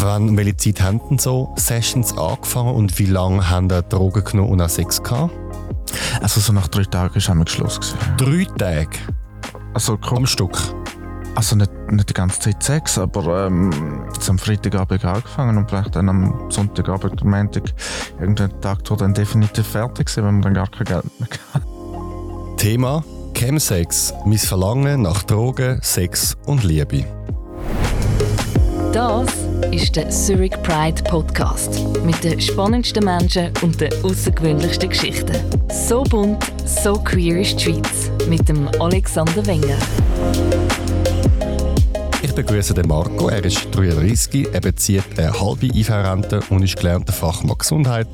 Wann, welche Zeit haben denn so Sessions angefangen und wie lange haben ihr Drogen genommen und auch Sex gehabt? Also so nach drei Tagen war wir Schluss. Gewesen. Drei Tage? Also am Stück? Also nicht, nicht die ganze Zeit Sex, aber ähm, jetzt am Freitagabend angefangen und vielleicht dann am Sonntagabend, am Montag, irgendeinen Tag wo dann definitiv fertig sind, wenn man dann gar kein Geld mehr hat. Thema Chemsex, mein Verlangen nach Drogen, Sex und Liebe. Das ist der Zurich Pride Podcast mit den spannendsten Menschen und den außergewöhnlichsten Geschichten. So bunt, so queer ist die Schweiz mit dem Alexander Wenger. Ich begrüße den Marco. Er ist 33, er bezieht eine halbe IV-Rente und ist gelernter Fachmann Gesundheit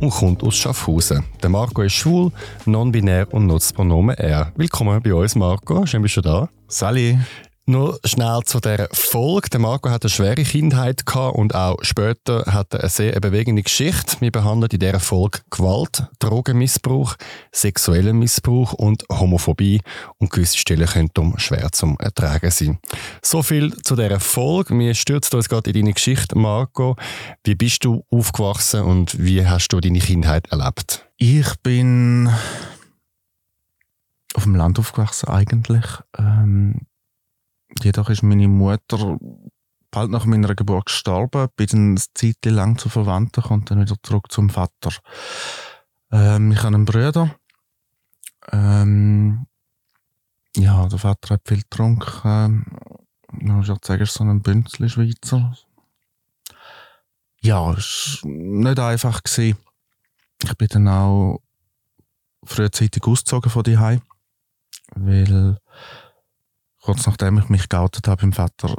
und kommt aus Schaffhausen. Der Marco ist schwul, non-binär und nutzt Pronomen er. Willkommen bei uns, Marco. Schön, bist du da. Sally. Nur schnell zu der Folge. Der Marco hat eine schwere Kindheit gehabt und auch später hat er eine sehr bewegende Geschichte. Wir behandeln in dieser Folge Gewalt, Drogenmissbrauch, sexuellen Missbrauch und Homophobie und gewisse Stellen können schwer zum Ertragen sein. So viel zu dieser Folge. Wir stürzen uns gerade in deine Geschichte, Marco. Wie bist du aufgewachsen und wie hast du deine Kindheit erlebt? Ich bin auf dem Land aufgewachsen eigentlich. Ähm Jedoch ist meine Mutter bald nach meiner Geburt gestorben, bin dann eine Zeit lang zu Verwandten, und dann wieder zurück zum Vater. Ähm, ich habe einen Bruder. Ähm, ja, der Vater hat viel getrunken. Man muss ja sagen, ist so ein Bünzli-Schweizer. Ja, es war nicht einfach. Gewesen. Ich bin dann auch frühzeitig ausgezogen von die weil kurz nachdem ich mich geoutet habe beim Vater,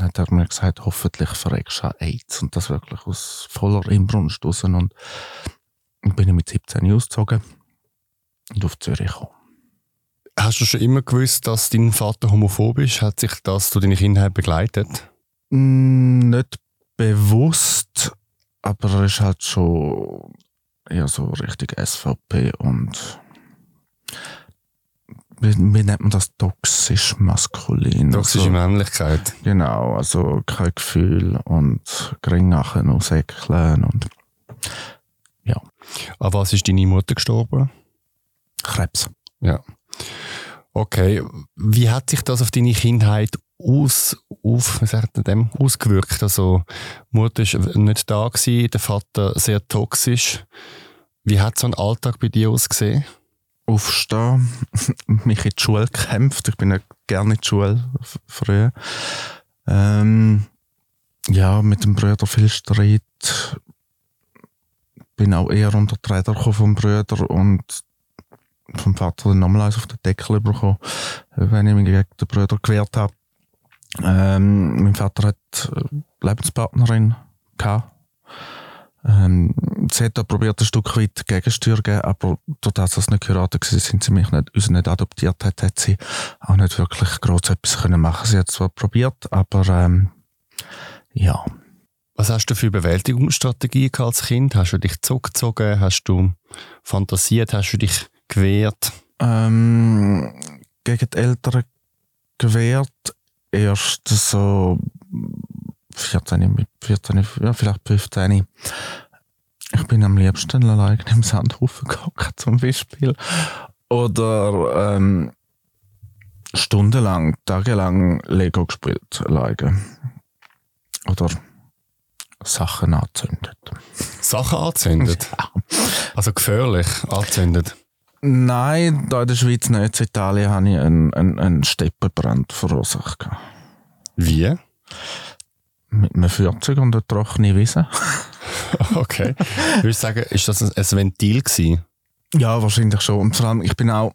hat er mir gesagt, hoffentlich verreckst du AIDS. Und das wirklich aus voller Inbrunst raus. Und bin ich mit 17 ausgezogen und auf Zürich gekommen. Hast du schon immer gewusst, dass dein Vater homophob ist? Hat sich das zu deiner Kindheit begleitet? Mm, nicht bewusst, aber er ist halt schon eher so richtig SVP und wie, wie nennt man das? Toxisch maskulin. Toxische also, Männlichkeit. Genau, also kein Gefühl und Gringachen und Säckeln und ja. An was ist deine Mutter gestorben? Krebs. Ja. Okay. Wie hat sich das auf deine Kindheit aus, auf, wie sagt man dem, ausgewirkt? Also, Mutter war nicht da gewesen, der Vater sehr toxisch. Wie hat so ein Alltag bei dir ausgesehen? Aufstehen, mich in die Schule gekämpft. Ich bin ja gerne in die Schule früher. Ähm, ja, mit dem Bruder viel Streit. Bin auch eher unter die Räder vom Bruder und vom Vater dann nochmal auf den Deckel bekommen, wenn ich mich gegen den Bruder gewehrt habe. Ähm, mein Vater hat Lebenspartnerin gehabt ähm, sie hat da probiert, ein Stück weit Gegensteuer geben, aber dadurch, dass sie nicht geheiratet waren, sind sie mich nicht, uns nicht adoptiert hat, hat sie auch nicht wirklich groß etwas können machen. Sie hat zwar probiert, aber ähm, ja. Was hast du für Bewältigungsstrategien als Kind? Hast du dich zurückgezogen? Hast du fantasiert? Hast du dich gewehrt? Ähm, gegen die Eltern gewehrt. Erst so 14, mit 14, ja, vielleicht 15. Ich bin am liebsten allein im Sandhaufen gegangen, zum Beispiel. Oder ähm, stundenlang, tagelang Lego gespielt, alleine. Oder Sachen angezündet. Sachen angezündet? Ja. Also gefährlich angezündet? Nein, da in der Schweiz nicht. In Italien habe ich einen, einen, einen Steppenbrand verursacht. Wie? Mit einem 40 und einer trockenen Wiese. okay. Ich würde sagen, ist das ein Ventil gewesen? Ja, wahrscheinlich schon. Und vor allem, ich bin auch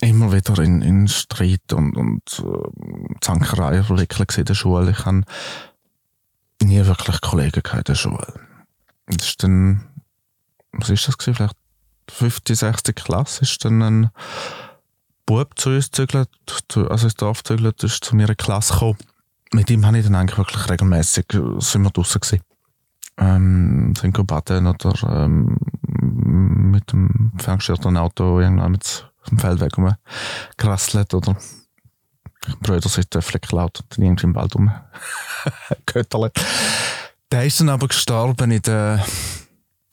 immer wieder in, in Streit und, und äh, Zankerei verwickelt in der Schule. Ich habe nie wirklich Kollegen in der Schule. Das ist dann, was ist das gewesen? Vielleicht 50, 60 Klasse ist dann ein Bub zu uns gezügelt, also ins Dorf gezügelt, ist zu mir in die Klasse gekommen mit ihm habe ich dann eigentlich wirklich regelmäßig sind wir draußen gewesen. Ähm, sind baden oder ähm, mit dem ferngesteuerten Auto irgendwann mit dem Feldweg rumgerasselt oder Brüder sind Töffel geklaut und dann irgendwie im Wald rumgehötterlet. Der ist dann aber gestorben in der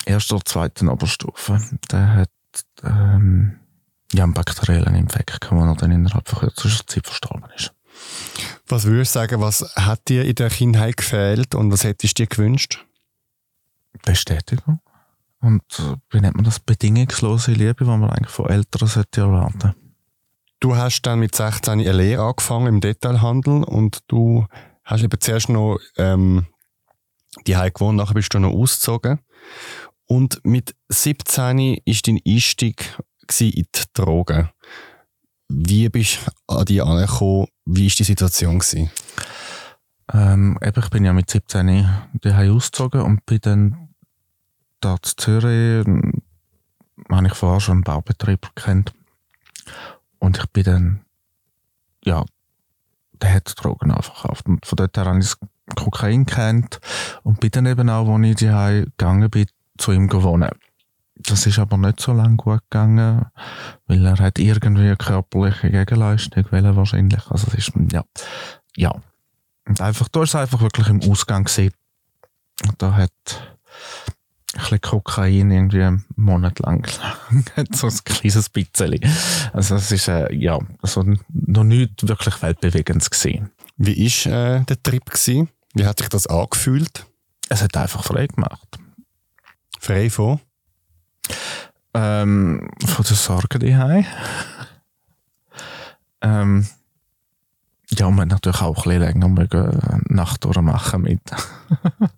ersten oder zweiten Oberstufe. Der hat ähm, ja, einen bakteriellen Infekt, kann man dann innerhalb von kürzester Zeit verstorben ist. Was würdest du sagen, was hat dir in der Kindheit gefehlt und was hättest du dir gewünscht? Bestätigung. Und äh, wie nennt man das? Bedingungslose Liebe, die man eigentlich von Eltern sollte erwarten Du hast dann mit 16 eine Lehre angefangen im Detailhandel und du hast eben zuerst noch ähm, die Heim gewohnt, nachher bist du noch ausgezogen. Und mit 17 ist dein Einstieg in die Drogen. Wie bist du an die angekommen? Wie war die Situation? Ähm, eben, ich bin ja mit 17 daheim ausgezogen und bin dann da in Zürich, habe ich vorher schon einen Baubetrieb kennt. Und ich bin dann, ja, der hat Drogen verkauft. Und von dort her habe ich Kokain kennt und bin dann eben auch, als ich daheim gegangen bin, zu ihm gewohnt. Das ist aber nicht so lange gut gegangen, weil er hat irgendwie eine körperliche Gegenleistung wollen, wahrscheinlich. Also es ist, ja, ja. Und einfach, da ist es einfach wirklich im Ausgang gesehen. Und da hat ein bisschen Kokain irgendwie einen Monat lang. so ein kleines bisschen. Also es ist, äh, ja, also noch nicht wirklich weltbewegendes gesehen. Wie war äh, der Trip? Gewesen? Wie hat sich das angefühlt? Es hat einfach frei gemacht. Frei von? Ähm, von der Sorge daheim. ähm, ja, man hat natürlich auch ein bisschen länger mögen Nacht durchmachen mit.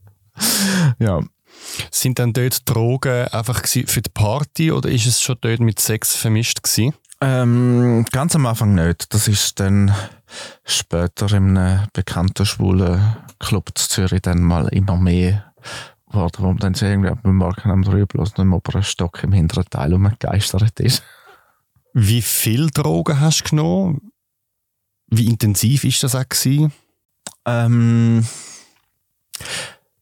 ja. Sind dann dort Drogen einfach für die Party oder ist es schon dort mit Sex vermischt gewesen? Ähm, ganz am Anfang nicht. Das ist dann später in einem bekannten schwulen Club zu Zürich dann mal immer mehr geworden, wo man dann irgendwie beim Morgen am drei bloß noch über einen Stock im hinteren Teil umgegeistert ist. Wie viel Drogen hast du genommen? Wie intensiv ist das auch gewesen? Ähm,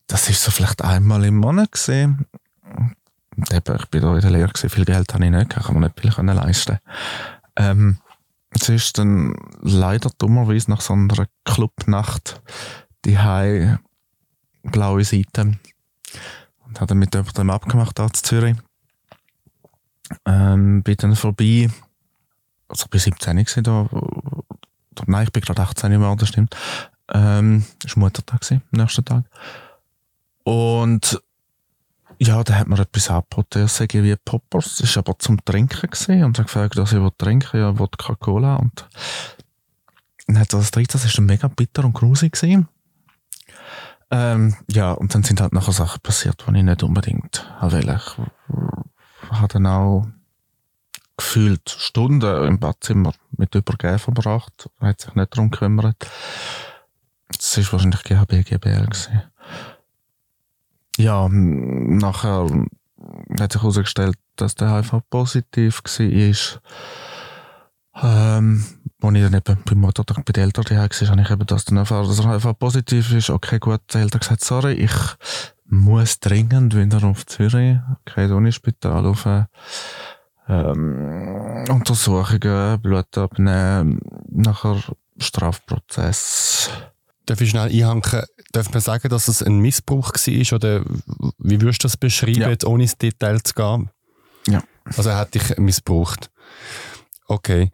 das ist so vielleicht einmal im Monat gesehen. Eben, ich bin da in der Lehre gewesen, viel Geld habe ich nicht, kann man nicht viel leisten. Ähm, es ist dann leider dummerweise nach so einer Clubnacht die blaue Seite und habe dann mit jemandem abgemacht da in Zürich. Ähm, bin dann vorbei, also bis 17 war da, nein, ich bin gerade 18 geworden, das stimmt. Ähm, das war Muttertag, am nächsten Tag. Und ja, da hat mir etwas angeboten, er sei wie Poppers. Das war aber zum Trinken gewesen. und hat gefragt, dass ich trinken ja, Wodka Cola. Und dann hat er das drin, das war mega bitter und grusig gewesen. Ähm, ja, und dann sind halt nachher Sachen passiert, die ich nicht unbedingt wollte. Ich habe dann auch gefühlt Stunden im Badzimmer mit Übergeben verbracht. Er hat sich nicht darum gekümmert. Das war wahrscheinlich GHB, GBL gewesen. Ja, nachher hat sich herausgestellt, dass der HIV positiv war. Ähm, als ich dann eben beim Muttertag bei den Eltern war, habe ich eben das dann erfahren, dass er HIV positiv ist. Okay, gut, die Eltern gesagt, sorry, ich muss dringend wieder auf Zürich, okay, Unispital, auf ähm, Untersuchungen, Blut abnehmen, nachher Strafprozess. Darf ich schnell einhanken? Darf man sagen, dass es ein Missbrauch war? Oder wie würdest du das beschreiben, ja. ohne ins Detail zu gehen? Ja. Also er hat dich missbraucht. Okay.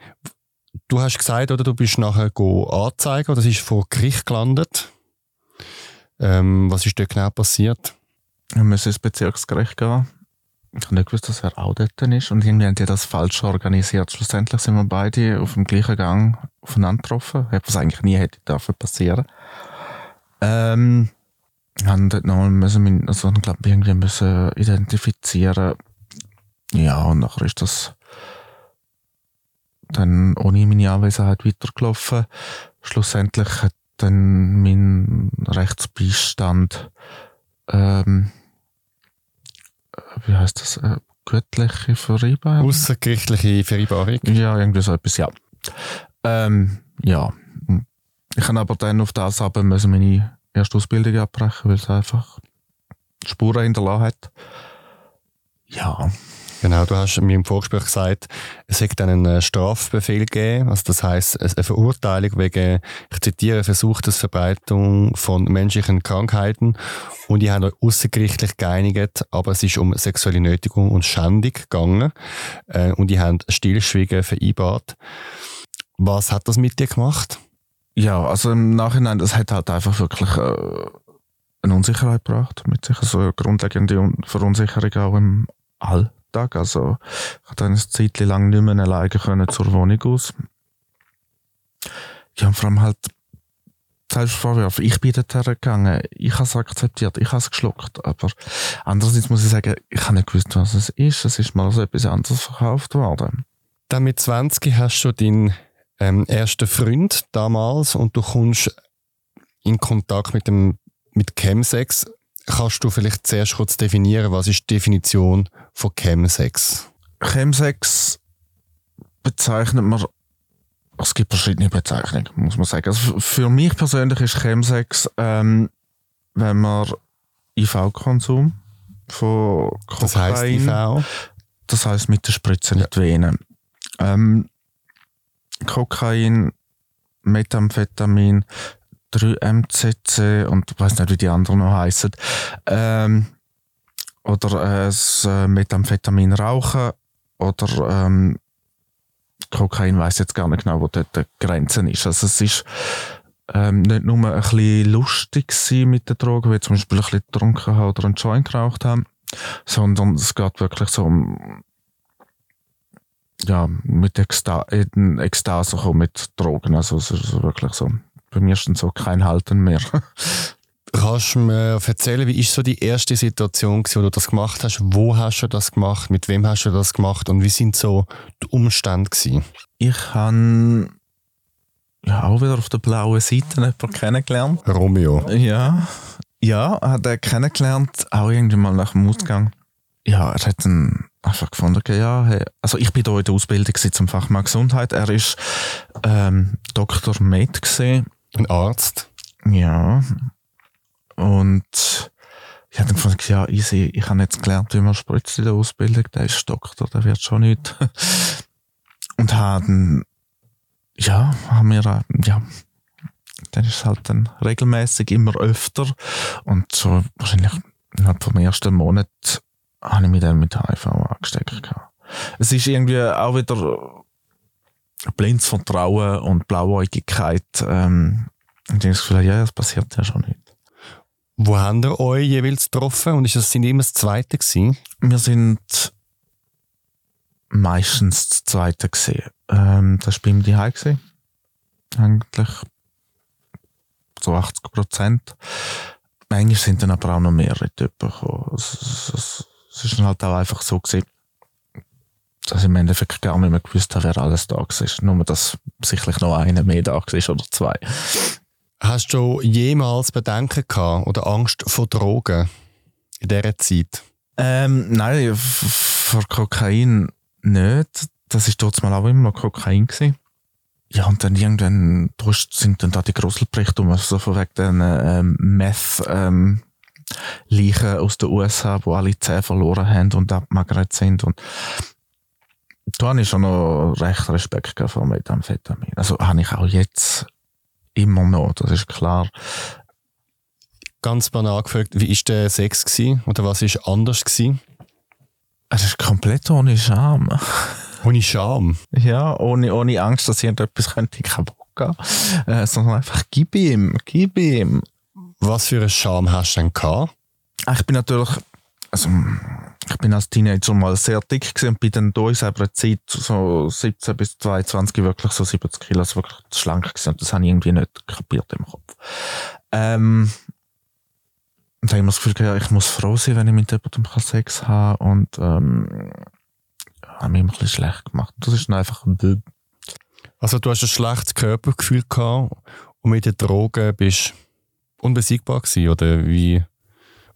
Du hast gesagt, oder du bist nachher anzeigen, oder das ist vor Gericht gelandet. Ähm, was ist dort genau passiert? Wir müssen ins Bezirksgericht gehen. Ich habe nicht gewusst, dass er auch dort ist. Und irgendwie haben die das falsch organisiert. Schlussendlich sind wir beide auf dem gleichen Gang aufeinander getroffen. Was eigentlich nie hätte dürfen passieren. Ähm, haben dort nochmal müssen, also ich glaube, irgendwie müssen identifizieren. Ja, und nachher ist das dann ohne meine Anwesenheit weitergelaufen. Schlussendlich hat dann mein Rechtsbeistand, ähm, wie heißt das, äh, göttliche Vereinbarung? Außergerichtliche Vereinbarung? Ja, irgendwie so etwas, ja. Ähm, ja. Ich kann aber dann auf das aber müssen meine erste Ausbildung abbrechen, weil es einfach Spuren hinterlassen hat. Ja. Genau, du hast mir im Vorgespräch gesagt, es hätte einen Strafbefehl gegeben, also das heißt eine Verurteilung wegen, ich zitiere, versuchtes Verbreitung von menschlichen Krankheiten und die haben euch außergerichtlich geeinigt, aber es ist um sexuelle Nötigung und Schändung gegangen äh, und die haben Stillschweigen vereinbart. Was hat das mit dir gemacht? Ja, also im Nachhinein, das hat halt einfach wirklich äh, eine Unsicherheit gebracht. Mit sicher so eine grundlegende Verunsicherung auch im Alltag. Also ich konnte eine Zeit lang nicht mehr alleine können zur Wohnung aus. Ja, und vor allem halt Selbstvorwürfe. Ich bin dorthin gegangen, ich habe es akzeptiert, ich habe es geschluckt. Aber andererseits muss ich sagen, ich habe nicht gewusst, was es ist. Es ist mal so etwas anderes verkauft worden. Dann mit 20 hast du deinen ähm, ersten Freund damals und du kommst in Kontakt mit dem mit Chemsex. Kannst du vielleicht zuerst kurz definieren, was ist die Definition von Chemsex? Chemsex bezeichnet man es gibt verschiedene Bezeichnungen, muss man sagen. Also für mich persönlich ist Chemsex, ähm, wenn man IV-Konsum von Kokain... Das heisst IV? Das heisst mit der Spritze in die Venen. Ähm, Kokain, Methamphetamin, 3-MCC und ich weiß nicht, wie die anderen noch heißen. Ähm, oder äh, das äh, Methamphetamin rauchen oder ähm, Kokain weiß jetzt gar nicht genau, wo dort die Grenze ist. Also es ist ähm, nicht nur ein bisschen lustig mit den Drogen, wie zum Beispiel ein bisschen getrunken haben oder einen Joint geraucht haben, sondern es geht wirklich so um ja, mit Eksta in Ekstase kommen mit Drogen. Also es ist wirklich so bei mir ist dann so kein Halten mehr. Kannst du mir erzählen, wie ist so die erste Situation, wo du das gemacht hast? Wo hast du das gemacht? Mit wem hast du das gemacht? Und wie sind so die Umstände gewesen? Ich habe ja auch wieder auf der blauen Seite jemanden kennengelernt. Romeo. Ja, ja, hat er kennengelernt, auch irgendwie mal nach dem Ausgang. Ja, er hat dann einfach gefunden, ja, hey, also ich bin hier in der Ausbildung zum Fachmann Gesundheit. Er ist ähm, Dr. Med gesehen ein Arzt? Ja. Und ich habe dann gefunden, ja, easy, ich habe jetzt gelernt, wie man spritzt in der Ausbildung, der ist Doktor, der wird schon nicht. Und haben, ja, haben wir, ja, dann ist es halt dann regelmäßig immer öfter. Und so wahrscheinlich innerhalb vom ersten Monat habe ich mich dann mit HIV angesteckt. Es ist irgendwie auch wieder blindes Vertrauen und Blauäugigkeit. Ähm, und ich das Gefühl, ja, das passiert ja schon nicht. Wo haben ihr euch jeweils getroffen und ist das sind immer das Zweite gewesen? Wir sind meistens das Zweite gewesen. Ähm, das war bei die gewesen. Eigentlich so 80 Prozent. Manchmal sind dann aber auch noch mehrere Typen gekommen. Es, es, es, es ist dann halt auch einfach so gewesen, dass ich im Endeffekt gar nicht mehr gewusst habe, wer alles da war. Nur, dass sicherlich noch einer mehr da war oder zwei. Hast du jemals Bedenken gehabt oder Angst vor Drogen in dieser Zeit? Ähm, nein, vor Kokain nicht. Das war mal auch immer noch Kokain. Gewesen. Ja, und dann irgendwann sind dann da die Gruselberichte um, also von wegen den ähm, Meth, ähm, Leichen aus den USA, wo alle Zähne verloren haben und abgemagert sind. Und da habe ich schon noch recht Respekt vor Methamphetamin. Also habe ich auch jetzt immer noch, das ist klar. Ganz banal gefragt, wie war der Sex gewesen? oder was war anders gewesen? Es ist komplett ohne Scham. Ohne Scham? Ja, ohne, ohne Angst, dass irgendetwas könnte kaputt gehen. Äh, sondern einfach, gib ihm, gib ihm. Was für eine Scham hast du denn gehabt? Ich bin natürlich, also ich bin als Teenager mal sehr dick gewesen und bin dann da in selber Zeit so 17 bis 22 wirklich so 70 Kilo, also wirklich schlank gewesen und das habe ich irgendwie nicht kapiert im Kopf. Ähm, und da habe ich mir das Gefühl gehabt, ich muss froh sein, wenn ich mit jemandem Sex habe und ähm, habe mich immer ein bisschen schlecht gemacht. Das ist dann einfach Also du hast ein schlechtes Körpergefühl gehabt und mit den Drogen bist unbesiegbar gewesen, oder wie?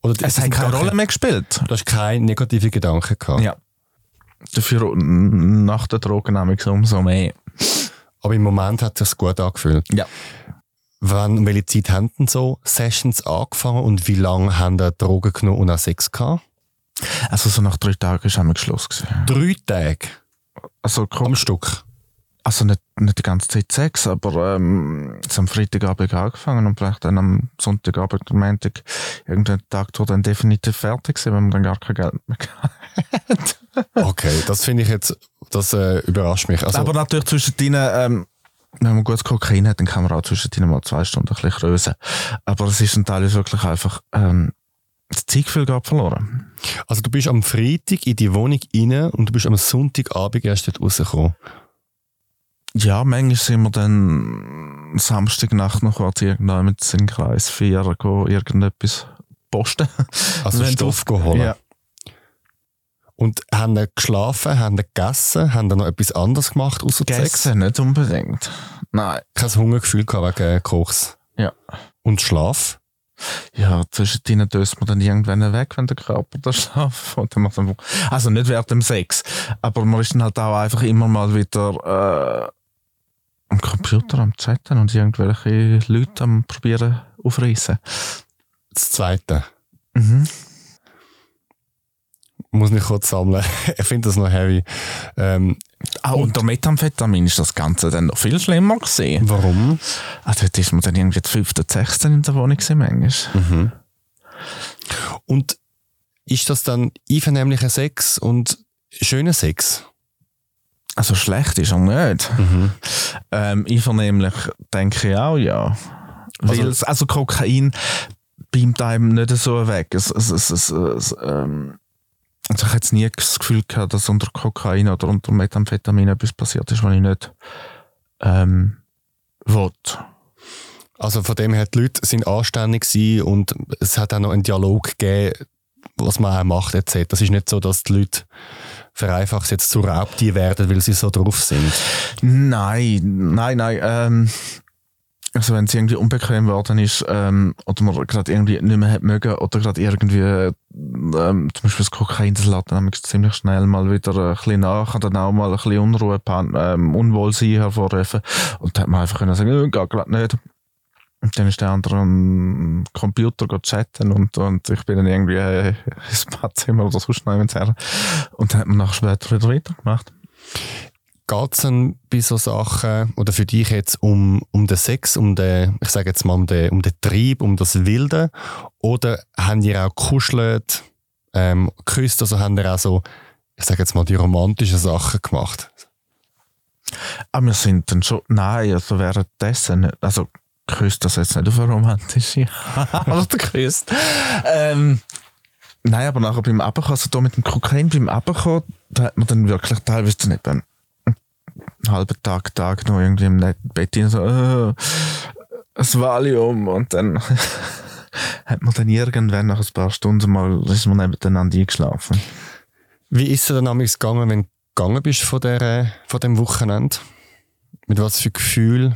Oder es hat keine Rolle mehr gespielt. Du hast keine negativen Gedanken gehabt. Ja. Dafür nach der Drogennahme umso mehr. Aber im Moment hat es sich gut angefühlt. Ja. Wann, welche Zeit haben denn so Sessions angefangen und wie lange haben ihr Drogen genommen und auch Sex gehabt? Also so nach drei Tagen ist einmal Schluss gewesen. Drei Tage Also, am Stück. Also nicht, nicht die ganze Zeit Sex, aber ähm, es am Freitagabend angefangen und vielleicht dann am Sonntagabend, am Montag, irgendein Tag wo dann definitiv fertig sind, wenn man dann gar kein Geld mehr hat. Okay, das finde ich jetzt, das äh, überrascht mich. Also, aber natürlich zwischen denen, ähm, wenn man gutes Kokain hat, dann kann man auch zwischen denen mal zwei Stunden ein bisschen krösen. Aber es ist ein Teil wirklich einfach, ähm, das Zeitgefühl geht verloren. also du bist am Freitag in die Wohnung rein und du bist am Sonntagabend erst dort rausgekommen. Ja, manchmal sind wir dann Samstagnacht noch kurz irgendwann mit in Kreis 4 gehen, irgendetwas posten. Also Stoff geholt. Ja. Und haben die geschlafen, haben die gegessen, haben die noch etwas anderes gemacht außer Sex? Gegessen, nicht unbedingt. Nein. Kein Hungergefühl gehabt wegen Kochs. Ja. Und Schlaf? Ja, zwischen denen döst man dann irgendwann weg, wenn der Körper da schlaft. Also nicht während dem Sex. Aber man ist dann halt auch einfach immer mal wieder äh, am Computer am Chatten und irgendwelche Leute am probieren aufreißen. Das Zweite. Mhm. Muss mich kurz sammeln. ich finde das noch heavy. Ähm, Auch unter Methamphetamin ist das Ganze dann noch viel schlimmer gesehen. warum? Ah, dort ist man dann irgendwie die fünfte, sechste in der Wohnung gewesen, manchmal. Mhm. Und ist das dann einvernehmlicher Sex und schöner Sex? Also schlecht ist er nicht. Ähm, einvernehmlich denke ich auch, ja. Also- es- also Kokain beamt einem nicht so weg. Es, es, ähm, also ich habe jetzt nie das Gefühl gehabt, dass unter Kokain oder unter Methamphetamin etwas passiert ist, was ich nicht ähm, will. Also von dem her, die Leute sind anständig und es hat auch noch einen Dialog gegeben, was man auch macht etc. Das ist nicht so, dass die Leute vereinfacht jetzt zu Raubtier werden, weil sie so drauf sind. Nein, nein, nein. Ähm, also wenn es irgendwie unbequem geworden ist ähm, oder man gerade irgendwie nicht mehr hat mögen oder gerade irgendwie ähm, zum Beispiel das Kokain, das dann nämlich ziemlich schnell mal wieder ein bisschen nach, kann dann auch mal ein bisschen Unruhe, ähm, Unwohlsein hervorrufen und dann hat man einfach können sagen, äh, geht gerade nicht. Und dann ist der andere am Computer chatten und, und ich bin dann irgendwie äh, ins Badzimmer oder sonst noch her. Und dann hat man nachher später wieder weitergemacht. Geht es dann bei so Sachen, oder für dich jetzt um, um den Sex, um den, ich sage jetzt mal, um den, um den Trieb, um das Wilde? Oder haben ihr auch gekuschelt, ähm, geküsst, also haben ihr auch so, ich sage jetzt mal, die romantischen Sachen gemacht? Aber Ah, wir sind dann schon, nein, also währenddessen, also küsst das jetzt nicht auf eine romantische Art geküsst. ähm, nein, aber nachher beim Abkommen, also da mit dem Kokain beim Abkommen, da hat man dann wirklich teilweise nicht beim halben Tag, Tag noch irgendwie im Bett rein, so, äh, ein Valium und dann hat man dann irgendwann nach ein paar Stunden mal, ist man nebeneinander eingeschlafen. Wie ist es dann damals gegangen, wenn du gegangen bist von, der, von dem Wochenende? Mit was für Gefühl?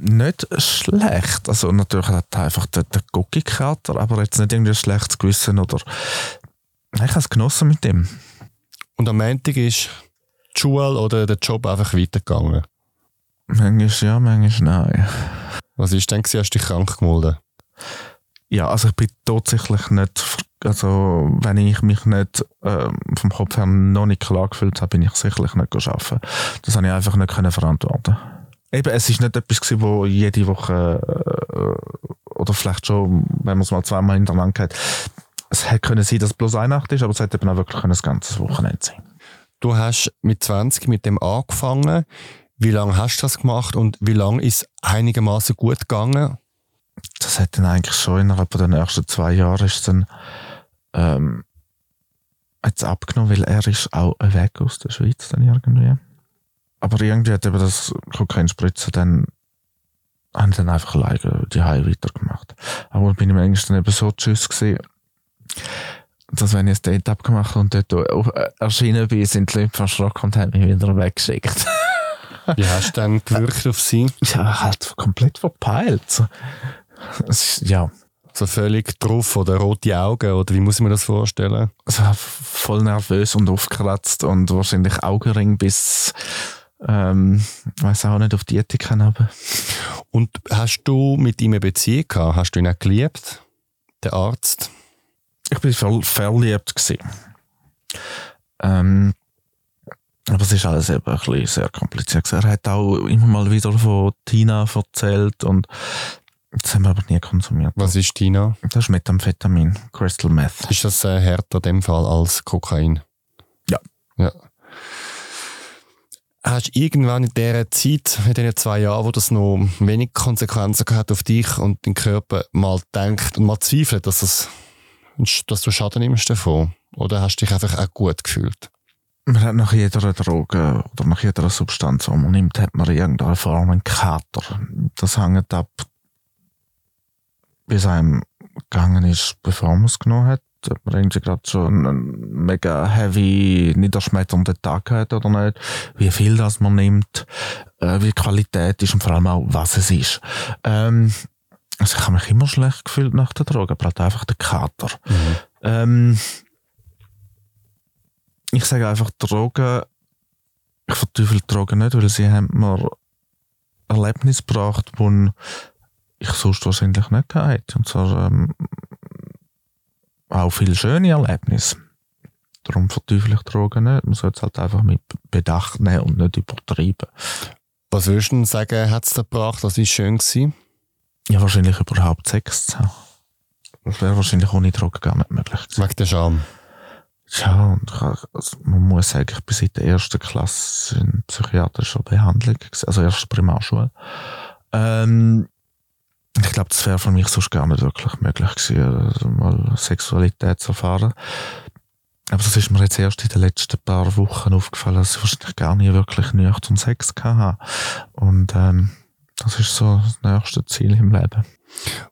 Nicht schlecht. Also natürlich hat er einfach den, den Gucki-Kater, aber jetzt nicht irgendwie ein schlechtes Gewissen oder... Ich habe es genossen mit dem. Und am Montag ist die Schule oder der Job einfach weitergegangen. Manchmal ja, manchmal nein. Was ist denn? gewesen? Hast du dich krank gemeldet? Ja, also ich bin tatsächlich nicht... Also wenn ich mich nicht ähm, vom Kopf her noch nicht klar gefühlt habe, bin ich sicherlich nicht arbeiten. Das habe ich einfach nicht können verantworten. Eben, es ist nicht etwas gewesen, wo jede Woche äh, oder vielleicht schon, wenn man es mal zweimal hintereinander hat, es hätte können sein, dass es bloß eine Nacht ist, aber es hätte eben auch wirklich können, das ganze Wochenende sein. Du hast mit 20 mit dem angefangen. Wie lange hast du das gemacht und wie lange ist es einigermaßen gut gegangen? das hat dann eigentlich schon innerhalb der nächsten zwei Jahre ist dann ähm, hat's abgenommen, weil er ist auch weg aus der Schweiz dann irgendwie. Aber irgendwie hat eben das Kokainspritzen dann haben dann einfach alleine die Hause weitergemacht. Aber bin ich manchmal dann eben so tschüss gewesen, dass wenn ich ein Date abgemacht und dort auch erschienen bin, sind die Leute verschrocken und haben mich wieder weggeschickt. Wie hast du dann gewirkt auf sie? ja, halt komplett verpeilt. Ist, ja, So völlig drauf oder rote Augen oder wie muss ich mir das vorstellen? also voll nervös und aufgekratzt und wahrscheinlich Augenring bis, ähm, weiß auch nicht, auf die Ethik haben. Und hast du mit ihm eine Beziehung gehabt? Hast du ihn auch geliebt? Der Arzt? Ich bin ver verliebt gewesen. Ähm, aber es ist alles eben ein bisschen sehr kompliziert. Er hat auch immer mal wieder von Tina erzählt und das haben wir aber nie konsumiert. Was ist Tina? Das ist Methamphetamin, Crystal Meth. Ist das härter in dem Fall als Kokain? Ja. Ja. Hast du irgendwann in dieser Zeit, in diesen zwei Jahren, wo das noch wenig Konsequenzen gehabt auf dich und deinen Körper, mal gedacht und mal zweifelt, dass, das, dass du Schaden nimmst davon? Oder hast du dich einfach auch gut gefühlt? Man hat nach jeder Droge oder nach jeder Substanz, die man nimmt, hat man irgendeine Form einen Kater. Das hängt ab, wie es einem gegangen ist, bevor man es genommen hat. Ob man irgendwie gerade schon einen mega heavy, niederschmetternden Tag hat oder nicht. Wie viel das man nimmt, äh, wie die Qualität ist und vor allem auch, was es ist. Ähm, also ich habe mich immer schlecht gefühlt nach der Droge, aber halt einfach der Kater. Mhm. Ähm, ich sage einfach, Drogen, ich verteufel Drogen nicht, weil sie haben mir Erlebnisse gebracht, die ich sonst wahrscheinlich nicht gehabt hätte. Und zwar ähm, auch viele schöne Erlebnisse. Darum verteufel ich Drogen nicht. Man sollte es halt einfach mit Bedacht nehmen und nicht übertreiben. Was würdest du denn sagen, hat es dir gebracht? Was war schön? Gewesen? Ja, wahrscheinlich überhaupt Sex zu haben. Das wäre wahrscheinlich ohne Drogen gar nicht möglich gewesen. Wegen der Scham. Ja, und ich, also man muss sagen, ich bin seit der ersten Klasse in psychiatrischer Behandlung, also erste Primarschule. Ähm, glaube, das wäre für mich sonst gar nicht wirklich möglich gewesen, also mal Sexualität zu erfahren. Aber das ist mir jetzt erst in den letzten paar Wochen aufgefallen, dass ich wahrscheinlich gar nie wirklich nüchtern Sex hatte. Und ähm, das ist so das nächste Ziel im Leben.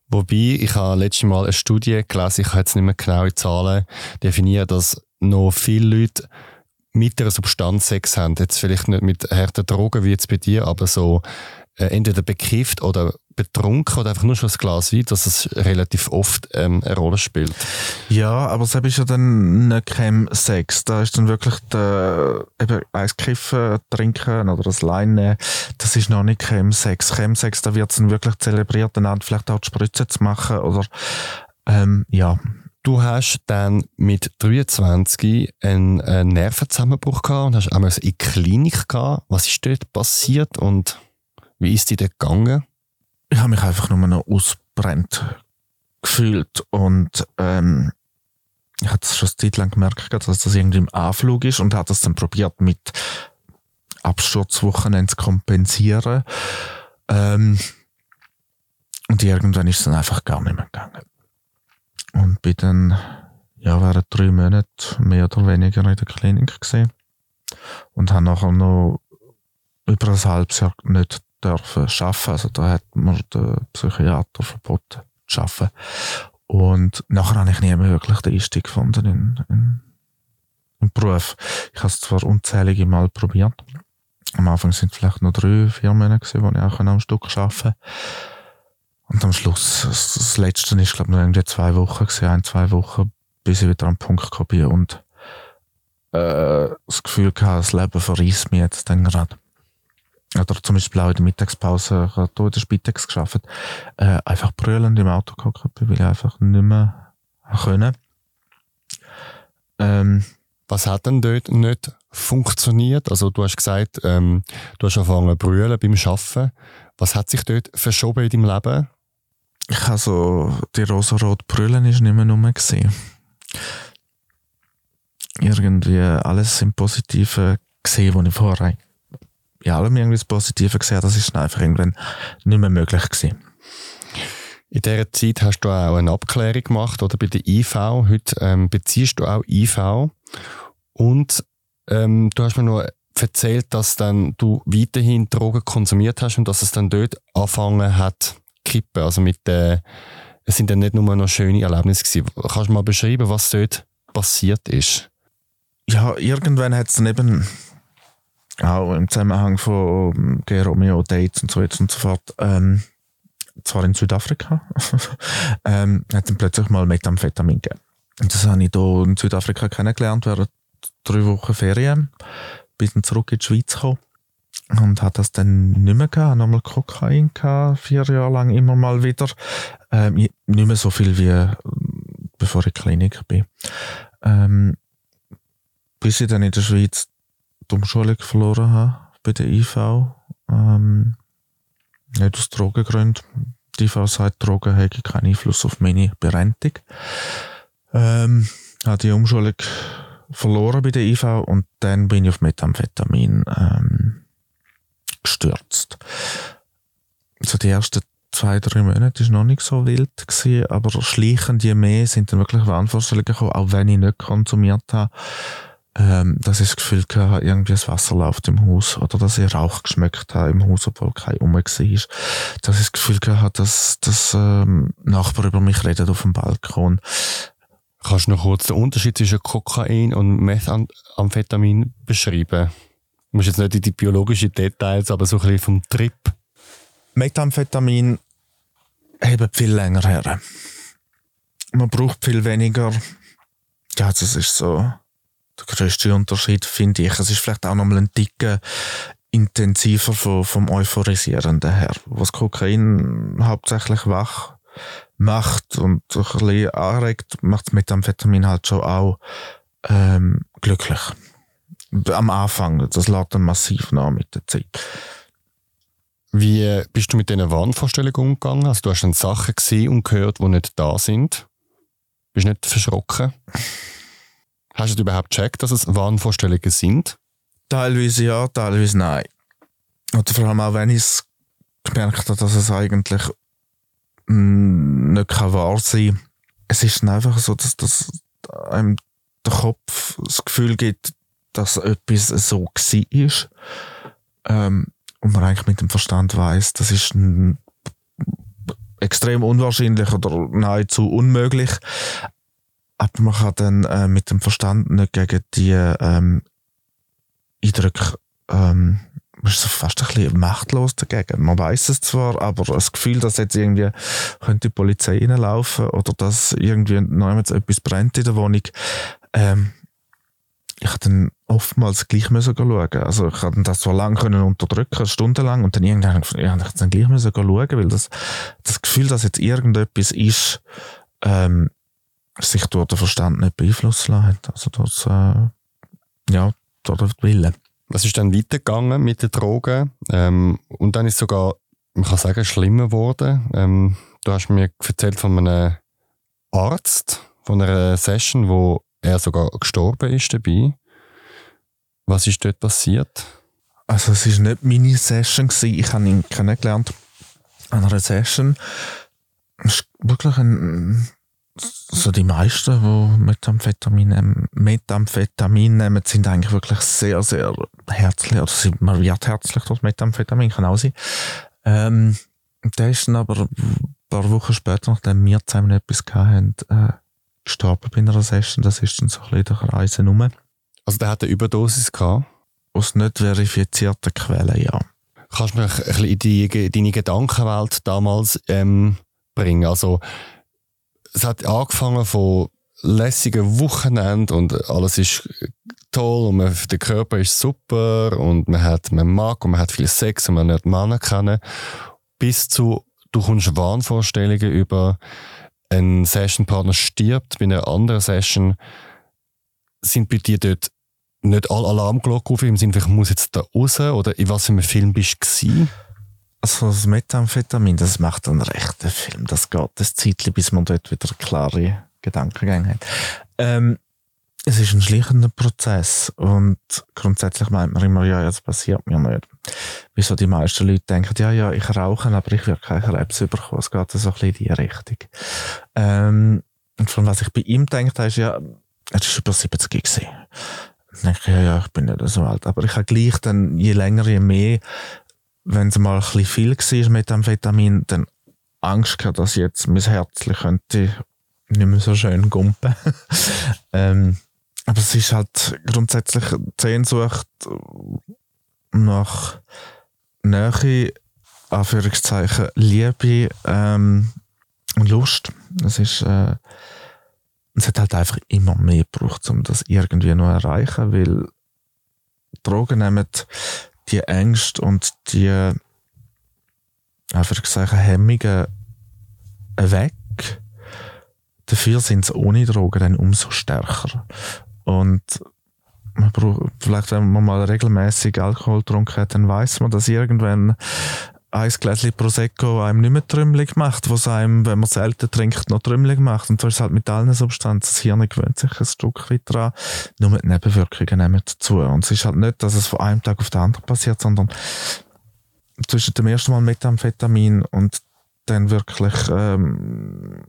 Wobei, ich habe letztes Mal eine Studie gelesen, ich habe jetzt nicht mehr genaue Zahlen definiert, dass noch viele Leute mit einer Substanz Sex haben. Jetzt vielleicht nicht mit harten Drogen wie jetzt bei dir, aber so entweder bekifft oder betrunken oder einfach nur schon ein Glas Wein, dass es relativ oft ähm, eine Rolle spielt. Ja, aber es ist ja dann nicht Chem-Sex. Da ist dann wirklich der, eben eins kiffen, trinken oder das Lein nehmen. Das ist noch nicht Chem-Sex. Chem-Sex, da wird es dann wirklich zelebriert, dann vielleicht auch die Spritze zu machen oder, ähm, ja. Du hast dann mit 23 einen, einen Nervenzusammenbruch gehabt und hast einmal in die Klinik gehabt. Was ist dort passiert und wie ist dir dort gegangen? Ich habe mich einfach nur noch ausbrennt gefühlt und, ähm, ich hatte es schon eine Zeit lang gemerkt, dass das irgendwie im Anflug ist und habe das dann probiert mit Absturzwochenende zu kompensieren. Ähm, und irgendwann ist es dann einfach gar nicht mehr gegangen. Und bin dann, ja, während drei Monaten mehr oder weniger in der Klinik gesehen und habe nachher noch über ein halbes Jahr nicht dürfen arbeiten. Also da hat mir der Psychiater verboten zu arbeiten. Und nachher habe ich nie mehr wirklich den Einstieg gefunden in, in, im Beruf. Ich habe es zwar unzählige Mal probiert. Am Anfang sind vielleicht noch drei, vier Monate gewesen, wo ich auch am Stück arbeiten konnte. Und am Schluss, das, das letzte ist, glaube ich, noch irgendwie zwei Wochen gewesen, ein, zwei Wochen, bis ich wieder am Punkt gekommen bin und äh, das Gefühl hatte, das Leben verreist mich jetzt dann gerade. Oder zum Beispiel auch in der Mittagspause, ich habe hier in der Spitex gearbeitet, äh, einfach brüllend im Auto gehockt bin, weil ich einfach nicht mehr können. Ähm, Was hat denn dort nicht funktioniert? Also du hast gesagt, ähm, du hast angefangen zu brüllen beim Arbeiten. Was hat sich dort verschoben in deinem Leben? ich habe so, die rosa-rot Brüllen ist nicht mehr nur gesehen. Irgendwie alles im Positiven gesehen, was ich vorher in allem irgendwie das Positive gesehen das ist dann einfach irgendwann nicht mehr möglich gewesen. In dieser Zeit hast du auch eine Abklärung gemacht oder bei der IV. Heute ähm, beziehst du auch IV. Und ähm, du hast mir noch erzählt, dass dann du weiterhin Drogen konsumiert hast und dass es dann dort angefangen hat kippen. Also mit äh, es sind dann nicht nur noch schöne Erlebnisse gewesen. Kannst du mal beschreiben, was dort passiert ist? Ja, irgendwann hat es dann eben auch im Zusammenhang von Geromeo Dates und so weiter und so fort, ähm, zwar in Südafrika, ähm, hat dann plötzlich mal Methamphetamin gegeben. Und das habe ich hier in Südafrika kennengelernt während drei Wochen Ferien. Bin dann zurück in die Schweiz gekommen und hat das dann nicht mehr gehabt. Nochmal Kokain gehabt, vier Jahre lang immer mal wieder. Ähm, ich- nicht mehr so viel wie ähm, bevor ich in Klinik bin. Ähm, bis ich dann in der Schweiz die Umschulung verloren habe bei der IV. Ähm, nicht aus Drogengründen. Die IV sagt, Drogen haben keinen Einfluss auf meine Berentung. Ähm, habe die Umschulung verloren bei der IV und dann bin ich auf Methamphetamin ähm, gestürzt. So die ersten zwei, drei Monate war noch nicht so wild, gewesen, aber schleichend je mehr sind dann wirklich Wahnvorstellungen gekommen, auch wenn ich nicht konsumiert habe. Ähm, dass ich das Gefühl hatte, irgendwie das Wasser läuft im Haus oder dass ich Rauch geschmeckt habe im Haus, obwohl kein rum war. Dass ich das Gefühl hatte, dass, dass ähm, Nachbarn über mich reden auf dem Balkon. Kannst du noch kurz den Unterschied zwischen Kokain und Methamphetamin beschreiben? Du musst jetzt nicht in die biologischen Details, aber so ein bisschen vom Trip. Methamphetamin hebt viel länger her. Man braucht viel weniger. Ja, das ist so der grösste Unterschied, finde ich. Es ist vielleicht auch noch mal ein Ticken intensiver vom, vom Euphorisierenden her. Was Kokain hauptsächlich wach macht und ein bisschen anregt, macht Methamphetamin halt schon auch ähm, glücklich. Am Anfang, das lädt dann massiv nach mit der Zeit. Wie bist du mit diesen Wahnvorstellungen umgegangen? Also du hast dann Sachen gesehen und gehört, die nicht da sind. Bist du nicht verschrocken? Hast du überhaupt gecheckt, dass es Wahnvorstellungen sind? Teilweise ja, teilweise nein. Oder vor allem auch, wenn ich gemerkt habe, dass es eigentlich nicht wahr sein kann. Es ist einfach so, dass, dass einem der Kopf das Gefühl gibt, dass etwas so war. Ähm, und man eigentlich mit dem Verstand weiß, das ist extrem unwahrscheinlich oder nahezu unmöglich. Aber man kann dann äh, mit dem Verstand nicht gegen die ähm, Eindrücke ähm, man ist so fast ein bisschen machtlos dagegen. Man weiß es zwar, aber das Gefühl, dass jetzt irgendwie könnte die Polizei reinlaufen oder dass irgendwie noch etwas brennt in der Wohnung, ähm, ich habe dann oftmals gleich müssen schauen. Also ich konnte das so lange können unterdrücken, stundenlang, und dann irgendwann ja, ich dann gleich müssen schauen, weil das, das Gefühl, dass jetzt irgendetwas ist, ähm, sich durch den Verstand nicht beeinflussen lassen Also das, äh, ja, durch den Willen. Was ist dann weitergegangen mit den Drogen? Ähm, und dann ist sogar, man kann sagen, schlimmer geworden. Ähm, du hast mir erzählt von einem Arzt, von einer Session, wo er sogar gestorben ist dabei. Was ist dort passiert? Also es war nicht meine Session, gewesen. ich habe ihn kennengelernt an einer Session. Es ist wirklich ein so die meisten, die Methamphetamin, Methamphetamin nehmen, sind eigentlich wirklich sehr, sehr herzlich, oder sie, man wird herzlich durch Methamphetamin, kann auch sein. Ähm, der ist dann aber ein paar Wochen später, nachdem wir zusammen etwas hatten, äh, gestorben bei einer Session. Das ist dann so ein bisschen der Reise rum. Also der hat eine Überdosis gehabt? Aus nicht verifizierten Quellen, ja. Kannst du mich ein bisschen in die, deine Gedankenwelt damals ähm, bringen? Also es hat angefangen von lässigen Wochenenden und alles ist toll und man, der Körper ist super und man hat, man mag und man hat viel Sex und man lernt Männer kennen, bis zu, du kommst Wahnvorstellungen über, ein Sessionpartner stirbt bei einer anderen Session, sind bei dir dort nicht alle Alarmglocken auf im Sinne, ich muss jetzt da raus oder in was für einem Film bist du also das Methamphetamin, das macht einen rechten Film. Das geht das Zeitchen, bis man dort wieder klare Gedankengänge hat. Ähm, es ist ein schleichender Prozess und grundsätzlich meint man immer, ja, das passiert mir nicht. Wieso die meisten Leute denken, ja, ja, ich rauche, aber ich will keine Krebs bekommen. Es geht so ein bisschen in die Richtung. Ähm, und von was ich bei ihm denke, ist ja, er ist über 70 gewesen. Dann denke ich, ja, ja, ich bin nicht so alt. Aber ich habe gleich dann, je länger, je mehr wenn es mal ein viel war mit Amphetamin, dann Angst gehabt, dass jetzt mein Herz nicht mehr so schön gumpen. ähm, aber es ist halt grundsätzlich die Sehnsucht nach Nähe, Anführungszeichen, Liebe ähm, und Lust. Es ist, äh, es hat halt einfach immer mehr gebraucht, um das irgendwie noch zu erreichen, weil Drogen nehmen die Ängste und die einfach gesagt Hemmungen weg. Dafür sind sie ohne Drogen dann umso stärker. Und man braucht, vielleicht wenn man mal regelmäßig Alkohol getrunken hat, dann weiß man, dass irgendwann ein Gläschen Prosecco einem nicht mehr trümmelig macht, was einem, wenn man selten trinkt, noch trümmelig macht. Und so ist es halt mit allen Substanzen. Das Hirn gewöhnt sich ein Stück weit dran. Nur mit Nebenwirkungen nehmen dazu. Und es ist halt nicht, dass es von einem Tag auf den anderen passiert, sondern zwischen dem ersten Mal Methamphetamin und dann wirklich ähm,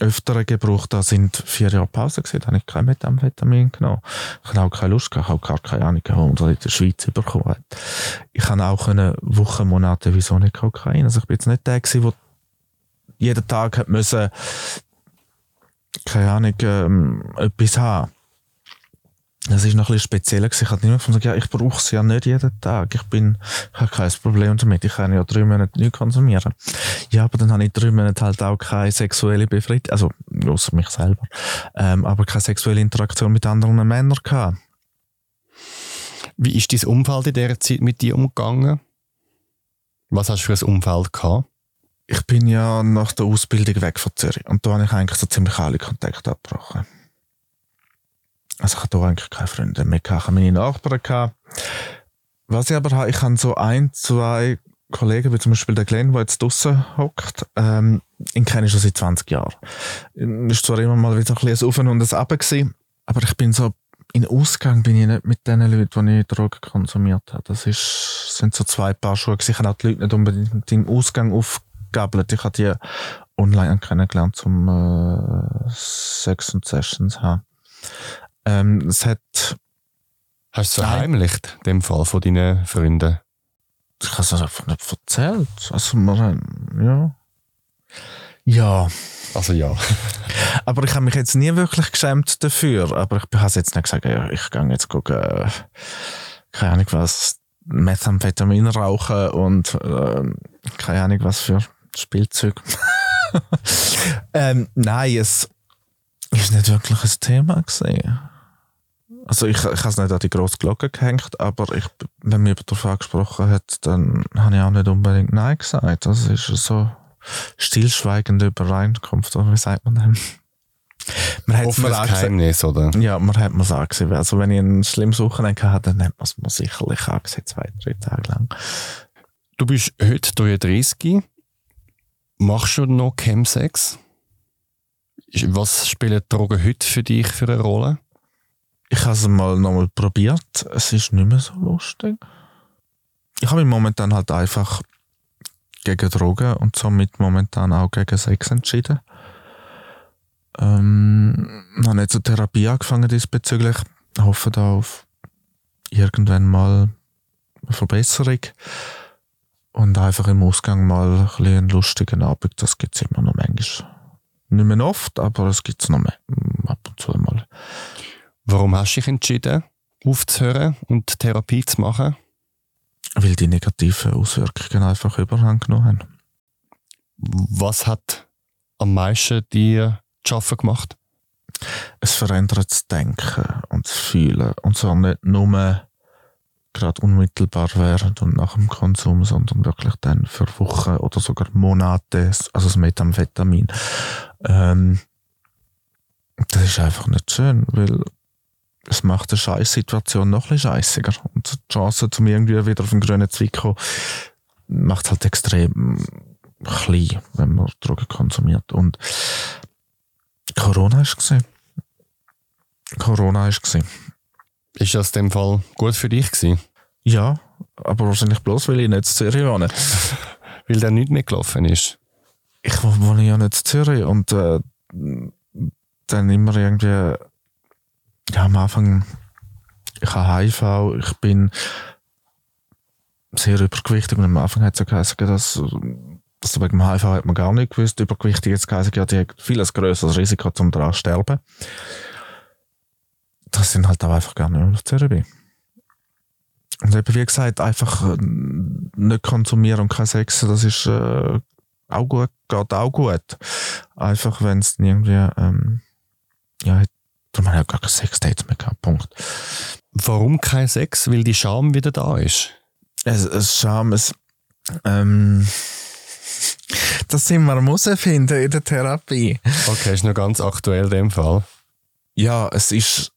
öfteren Gebrauch, da sind vier Jahre Pause gewesen, habe ich kein Methamphetamin genommen. Ich habe auch keine Lust gehabt, habe gar keine Ahnung, warum man in der Schweiz bekommen hat. Ich habe auch eine Woche, Monate, wieso nicht Kokain. Also ich bin jetzt nicht der gewesen, der jeden Tag hat müssen, keine Ahnung, ähm, etwas haben. Das ist noch ein bisschen spezieller. Ich habe nicht gesagt, ja, ich brauche es ja nicht jeden Tag. Ich bin, ich habe kein Problem damit. Ich kann ja drei Monate nicht konsumieren. Ja, aber dann habe ich drei Monate halt auch keine sexuelle Befriedigung, also, außer mich selber, ähm, aber keine sexuelle Interaktion mit anderen Männern gehabt. Wie ist dein Umfeld in dieser Zeit mit dir umgegangen? Was hast du für ein Umfeld gehabt? Ich bin ja nach der Ausbildung weg von Zürich und da habe ich eigentlich so ziemlich alle Kontakte abgebrochen. Also ich hatte eigentlich keine Freunde mehr. Ich hatte meine Nachbarn. Gehabt. Was ich aber habe, ich habe so ein, zwei Kollegen, wie zum Beispiel der Glenn, der jetzt draussen hockt, ähm, ihn kenne ich schon seit 20 Jahren. Ist zwar immer mal wieder ein bisschen ein Auf und ein Ab aber ich bin so, in Ausgang bin ich nicht mit den Leuten, die ich Drogen konsumiert habe. Das ist, sind so zwei Paar Schuhe. Ich habe auch die Leute nicht unbedingt im Ausgang aufgegabelt. Ich habe die online kennengelernt, zum äh, Sex und Sessions haben. Ähm, es hat. Hast du es verheimlicht, dem Fall von deinen Freunden? Ich habe es einfach nicht erzählt. Also, wir haben, ja. Ja. Also ja. aber ich habe mich jetzt nie wirklich geschämt dafür. Aber ich habe jetzt nicht gesagt, ja, ich gehe jetzt gucken, äh, keine Ahnung was, Methamphetamin rauchen und äh, keine Ahnung was für Spielzeug. ähm, nein, es ist nicht wirklich ein Thema gesehen. Also ich, ich habe es nicht an die grosse Glocke gehängt, aber ich, wenn mir darauf angesprochen hat, dann habe ich auch nicht unbedingt Nein gesagt. Das ist so stillschweigende Übereinkunft, oder wie sagt man dem? Man hat mir Geheimnis, oder? Ja, man hat mir es angesehen. Also wenn ich ein schlimmes Wochenende hatte, dann hat man es mir sicherlich angesehen, zwei, drei Tage lang. Du bist heute 33. Machst du noch Chemsex? Was spielen Drogen heute für dich für eine Rolle? Ich habe es mal nochmal probiert. Es ist nicht mehr so lustig. Ich habe mich momentan halt einfach gegen Drogen und somit momentan auch gegen Sex entschieden. Ähm, ich habe nicht zur Therapie angefangen diesbezüglich. Ich hoffe da auf irgendwann mal eine Verbesserung. Und einfach im Ausgang mal ein einen lustigen Abend, das gibt es immer noch manchmal. Nicht mehr oft, aber es gibt es noch mehr, ab und zu mal. Warum hast du dich entschieden, aufzuhören und Therapie zu machen? Weil die negativen Auswirkungen einfach Überhang genommen haben. Was hat am meisten dir zu arbeiten gemacht? Es verändert das Denken und das Fühlen. Und zwar nicht nur gerade unmittelbar während und nach dem Konsum, sondern wirklich dann für Wochen oder sogar Monate, also das Methamphetamin. Ähm, das ist einfach nicht schön, weil es macht eine Scheißsituation noch ein bisschen scheißiger. Und die Chance, um irgendwie wieder auf den grünen Zweig zu kommen, macht halt extrem klein, wenn man Drogen konsumiert. Und Corona ist gesehen. Corona ist gesehen. Ist das in dem Fall gut für dich gewesen? Ja, aber wahrscheinlich bloß, weil ich nicht zu Zürich wohne. weil der nicht mehr gelaufen ist? Ich wohne ja nicht zu Zürich und äh, dann immer irgendwie ja, am Anfang, ich habe HIV, ich bin sehr übergewichtig und am Anfang hat es ja geheißen, dass, dass wegen dem HIV hat man gar nicht gewusst, übergewichtig jetzt geheißen, ja, die hat viel ein grösseres Risiko zum daran sterben. Das sind halt auch einfach gar nicht mehr Therapie. Und eben, wie gesagt, einfach äh, nicht konsumieren und kein Sex, das ist äh, auch gut, geht auch gut. Einfach, wenn es irgendwie, ähm, ja, Darum habe ich gar kein Sexdate mehr gehabt. Punkt. Warum kein Sex? Weil die Scham wieder da ist. Es, es Scham, es, ähm, Das sind wir herausfinden in der Therapie. Okay, ist noch ganz aktuell in dem Fall. Ja, es ist,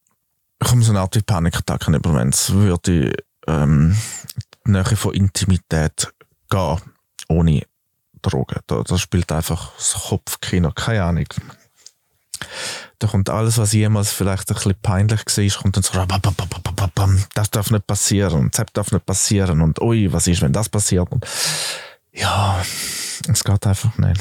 ich komme so eine Art wie Panikattacken über, wenn es würde ähm, die Nähe von Intimität gehen, ohne Drogen. Da, das spielt einfach das Kopfkino, keine Ahnung. Da kommt alles, was jemals vielleicht ein bisschen peinlich war, kommt dann so, das darf nicht passieren und das darf nicht passieren und ui, was ist, wenn das passiert? Und ja, es geht einfach nicht.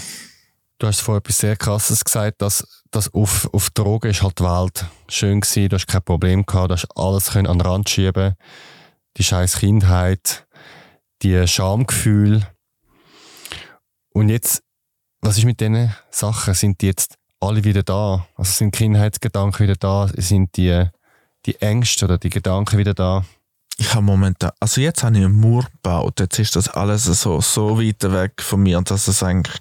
Du hast vorhin etwas sehr Krasses gesagt, dass, dass auf, auf Drogen ist halt die Welt schön gewesen, du hast kein Problem gehabt, du hast alles können an den Rand schieben die scheiß Kindheit, die Schamgefühl. Und jetzt, was ist mit diesen Sachen? Sind die jetzt alle wieder da? Also sind Kindheitsgedanken wieder da? Sind die, die Ängste oder die Gedanken wieder da? Ich habe momentan, also jetzt habe ich einen Mur gebaut, jetzt ist das alles so, so weit weg von mir, dass es eigentlich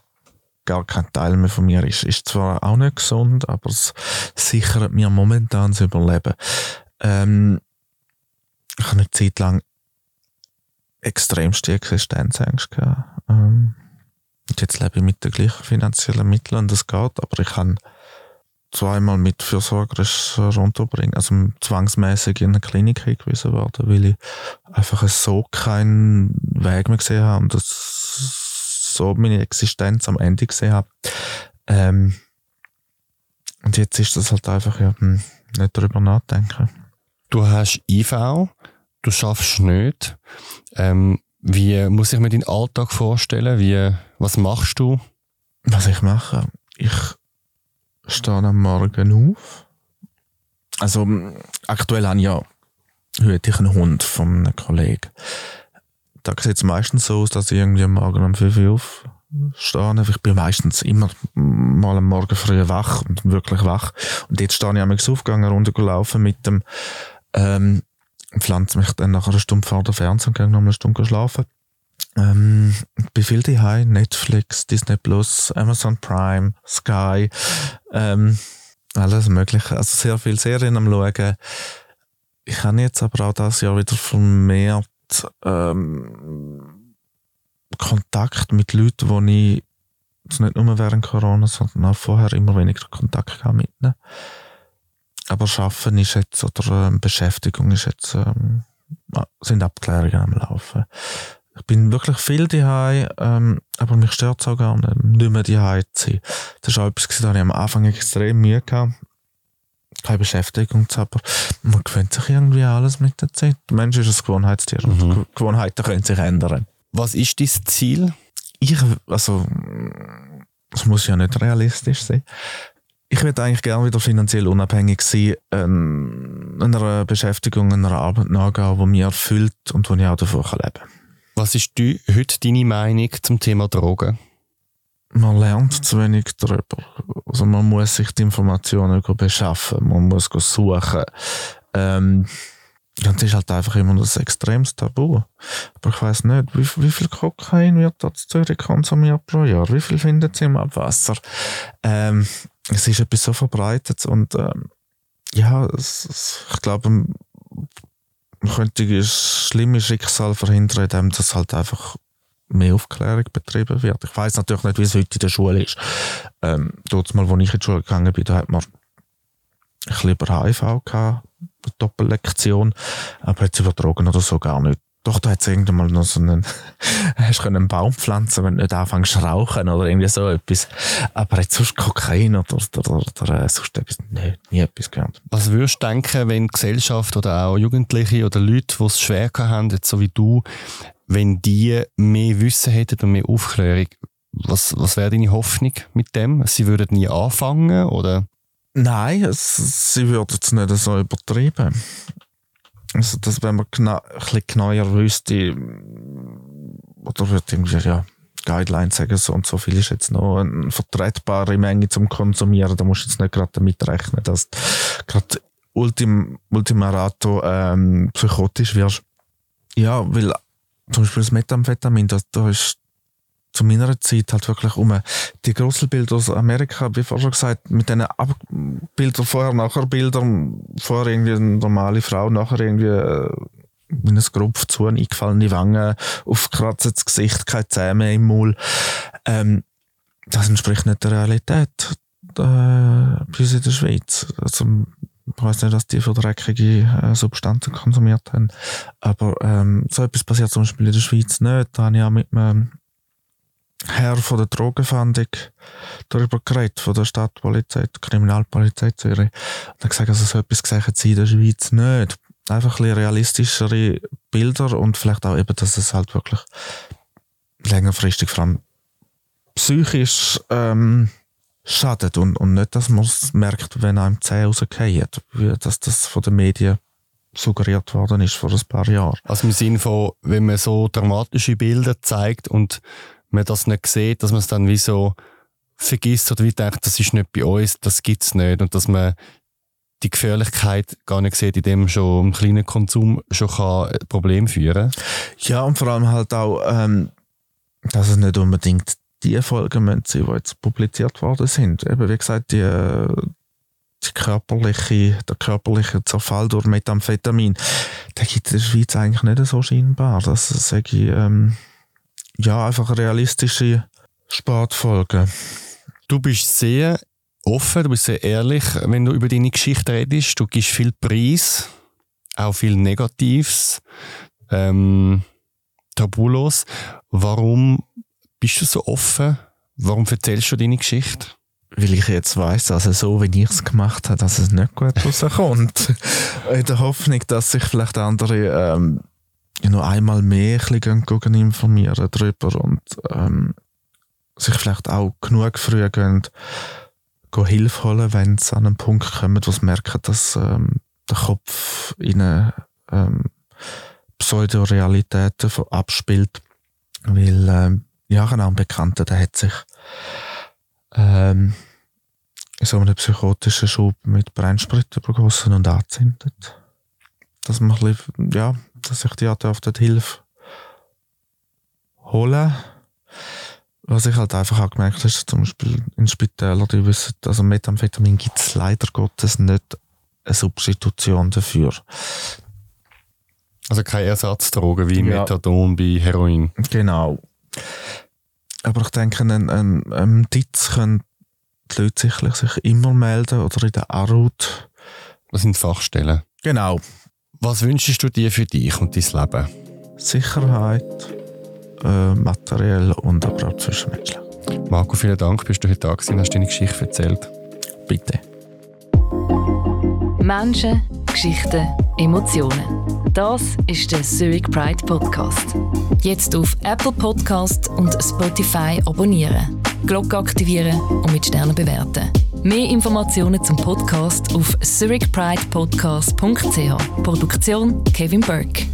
gar kein Teil mehr von mir ist. Ist zwar auch nicht gesund, aber es sichert mir momentan das Überleben. Ähm, ich habe eine Zeit lang extremste Existenzängste gehabt. Ähm, und jetzt lebe ich mit den gleichen finanziellen Mitteln und das geht, aber ich kann zweimal mit fürsorgerisch runterbringen, also zwangsmäßig in eine Klinik hingewiesen worden, weil ich einfach so keinen Weg mehr gesehen habe und das so meine Existenz am Ende gesehen habe. Ähm, und jetzt ist das halt einfach, ja, hm, nicht darüber nachdenken. Du hast IV, du schaffst nicht. Ähm, wie muss ich mir deinen Alltag vorstellen? Wie, was machst du? Was ich mache? Ich stehe am Morgen auf. Also, aktuell habe ich ja heute einen Hund von einem Kollegen. Da sieht es meistens so aus, dass ich irgendwie am Morgen um 5 Uhr aufstehe. Ich bin meistens immer mal am Morgen früh wach und wirklich wach. Und jetzt stehe ich einmal aufgegangen, runtergelaufen mit dem ähm, pflanze mich dann nach einer Stunde vor der Fernseher und gehe noch eine Stunde schlafen. Ähm, bin viel daheim, Netflix, Disney Plus, Amazon Prime, Sky, ähm, alles mögliche. Also sehr viele Serien am schauen. Ich habe jetzt aber auch das Jahr wieder vermehrt ähm, Kontakt mit Leuten, die ich nicht nur während Corona, sondern auch vorher immer weniger Kontakt mit ihnen. Aber Schaffen ist jetzt, oder ähm, Beschäftigung ist jetzt, ähm, sind Abklärungen am Laufen. Ich bin wirklich viel daheim, ähm, aber mich stört es auch gar nicht, nicht mehr daheim zu sein. Das ist auch etwas, das ich am Anfang extrem Mühe gehabt keine Beschäftigung zu haben. Man gewöhnt sich irgendwie alles mit der Zeit. Der Mensch ist ein Gewohnheitstier mhm. und Gewohnheiten können sich ändern. Was ist dein Ziel? Ich, also, es muss ja nicht realistisch sein ich würde eigentlich gerne wieder finanziell unabhängig sein, ähm, einer Beschäftigung, einer Arbeit nachgehen, die mich erfüllt und wo ich auch davon leben kann. Was ist die, heute deine Meinung zum Thema Drogen? Man lernt zu wenig darüber. Also man muss sich die Informationen beschaffen, man muss suchen. Ähm, und ist halt einfach immer das extremes Tabu. Aber ich weiß nicht, wie, wie, viel Kokain wird da zu Zürich konsumiert pro Jahr? Wie viel findet sie im Abwasser? Ähm, es ist etwas so verbreitet und ähm, ja, es, es, ich glaube, man könnte ein schlimmes Schicksal verhindern, indem das halt einfach mehr Aufklärung betrieben wird. Ich weiß natürlich nicht, wie es heute in der Schule ist. Ähm, dort mal, wo ich in die Schule gegangen bin, da hat man ein bisschen über HIV gehabt, eine Doppellektion, aber jetzt über Drogen oder so gar nicht. Doch, da hat es irgendwann mal noch so einen, hast du einen Baum pflanzen, wenn du nicht anfängst zu rauchen oder irgendwie so etwas. Aber jetzt sonst Kokain oder, oder, oder, oder äh, sonst etwas, nee, nie etwas gehört. Was würdest du denken, wenn Gesellschaft oder auch Jugendliche oder Leute, die es schwer haben, jetzt so wie du, wenn die mehr Wissen hätten und mehr Aufklärung, was, was wäre deine Hoffnung mit dem? Sie würden nie anfangen, oder? Nein, es, sie würden es nicht so übertreiben. Also, dass wenn man gna ein bisschen genauer wüsste, oder würde irgendwie, ja, Guidelines sagen, so und so viel ist jetzt noch eine vertretbare Menge zum Konsumieren, da musst du jetzt nicht gerade damit rechnen, dass gerade Ultim, Ultimarato ähm, psychotisch wirst. Ja, weil zum Beispiel das Methamphetamin, da, da ist zu meiner Zeit halt wirklich um die Grusselbilder aus Amerika, wie vorher gesagt, mit den Bildern vorher, nachher Bildern, vorher irgendwie eine normale Frau, nachher irgendwie äh, mit einem Grupf zu, eingefallene Wangen, aufgekratztes Gesicht, keine Zähne im Maul. Ähm, das entspricht nicht der Realität äh, bei uns in der Schweiz. Also, ich weiß nicht, dass die für dreckige äh, Substanzen konsumiert haben. Aber ähm, so etwas passiert zum Beispiel in der Schweiz nicht. Da habe ich auch mit einem Herr von der Drogenfahndung darüber geredet, von der Stadtpolizei, der Kriminalpolizei Zürich. Und er gesagt, also so etwas gesagt sie in der Schweiz nicht. Einfach ein bisschen realistischere Bilder und vielleicht auch eben, dass es halt wirklich längerfristig vor allem psychisch ähm, schadet und, und nicht, dass man es merkt, wenn einem Zähne rausgehen, wie dass das von den Medien suggeriert worden ist vor ein paar Jahren. Also im Sinne von, wenn man so dramatische Bilder zeigt und man das nicht sieht, dass man es dann wie so vergisst oder wie denkt, das ist nicht bei uns, das gibt es nicht und dass man die Gefährlichkeit gar nicht sieht, in dem schon ein kleiner Konsum schon kann ein Problem führen Ja, und vor allem halt auch, ähm, dass es nicht unbedingt die Folgen sein, die jetzt publiziert worden sind. Eben, wie gesagt, die, die körperliche, der körperliche Zerfall durch Methamphetamin, der gibt in der Schweiz eigentlich nicht so scheinbar. Das sage ich, ähm, ja, einfach realistische Sportfolgen. Du bist sehr offen, du bist sehr ehrlich, wenn du über deine Geschichte redest. Du gibst viel Preis, auch viel Negatives, ähm, tabulos. Warum bist du so offen? Warum erzählst du deine Geschichte? Weil ich jetzt weiss, also so wie ich es gemacht habe, dass es nicht gut rauskommt. In der Hoffnung, dass sich vielleicht andere ähm, noch einmal mehr ein bisschen informieren darüber und ähm, sich vielleicht auch genug früh gehen, gehen Hilfe holen, wenn sie an einen Punkt kommen, wo sie merken, dass ähm, der Kopf ihnen ähm, Pseudorealitäten abspielt. Weil ähm, ja, genau, ein Bekannter, der hat sich ähm, so einen psychotischen Schub mit Brennsprit übergossen und angezündet. Dass man ein bisschen, ja, dass ich die auf die Hilfe holen. Was ich halt einfach auch gemerkt habe, ist zum Beispiel in Spitälern, die wissen, also Methamphetamin gibt es leider Gottes nicht eine Substitution dafür. Also keine Ersatzdrogen wie ja. Methadon bei Heroin. Genau. Aber ich denke, ein, ein, ein Ditz können die Leute sicherlich sich immer melden oder in der Arut. Das sind Fachstellen. Genau. Was wünschst du dir für dich und dein Leben? Sicherheit, äh, materiell und aber auch zwischenmenschlich. Marco, vielen Dank, bist du heute da gewesen, hast deine Geschichte erzählt. Bitte. Menschen, Geschichten, Emotionen. Das ist der Zurich Pride Podcast. Jetzt auf Apple Podcast und Spotify abonnieren, Glocke aktivieren und mit Sternen bewerten. Mehr Informationen zum Podcast auf zurichpridepodcast.ch. Produktion Kevin Burke.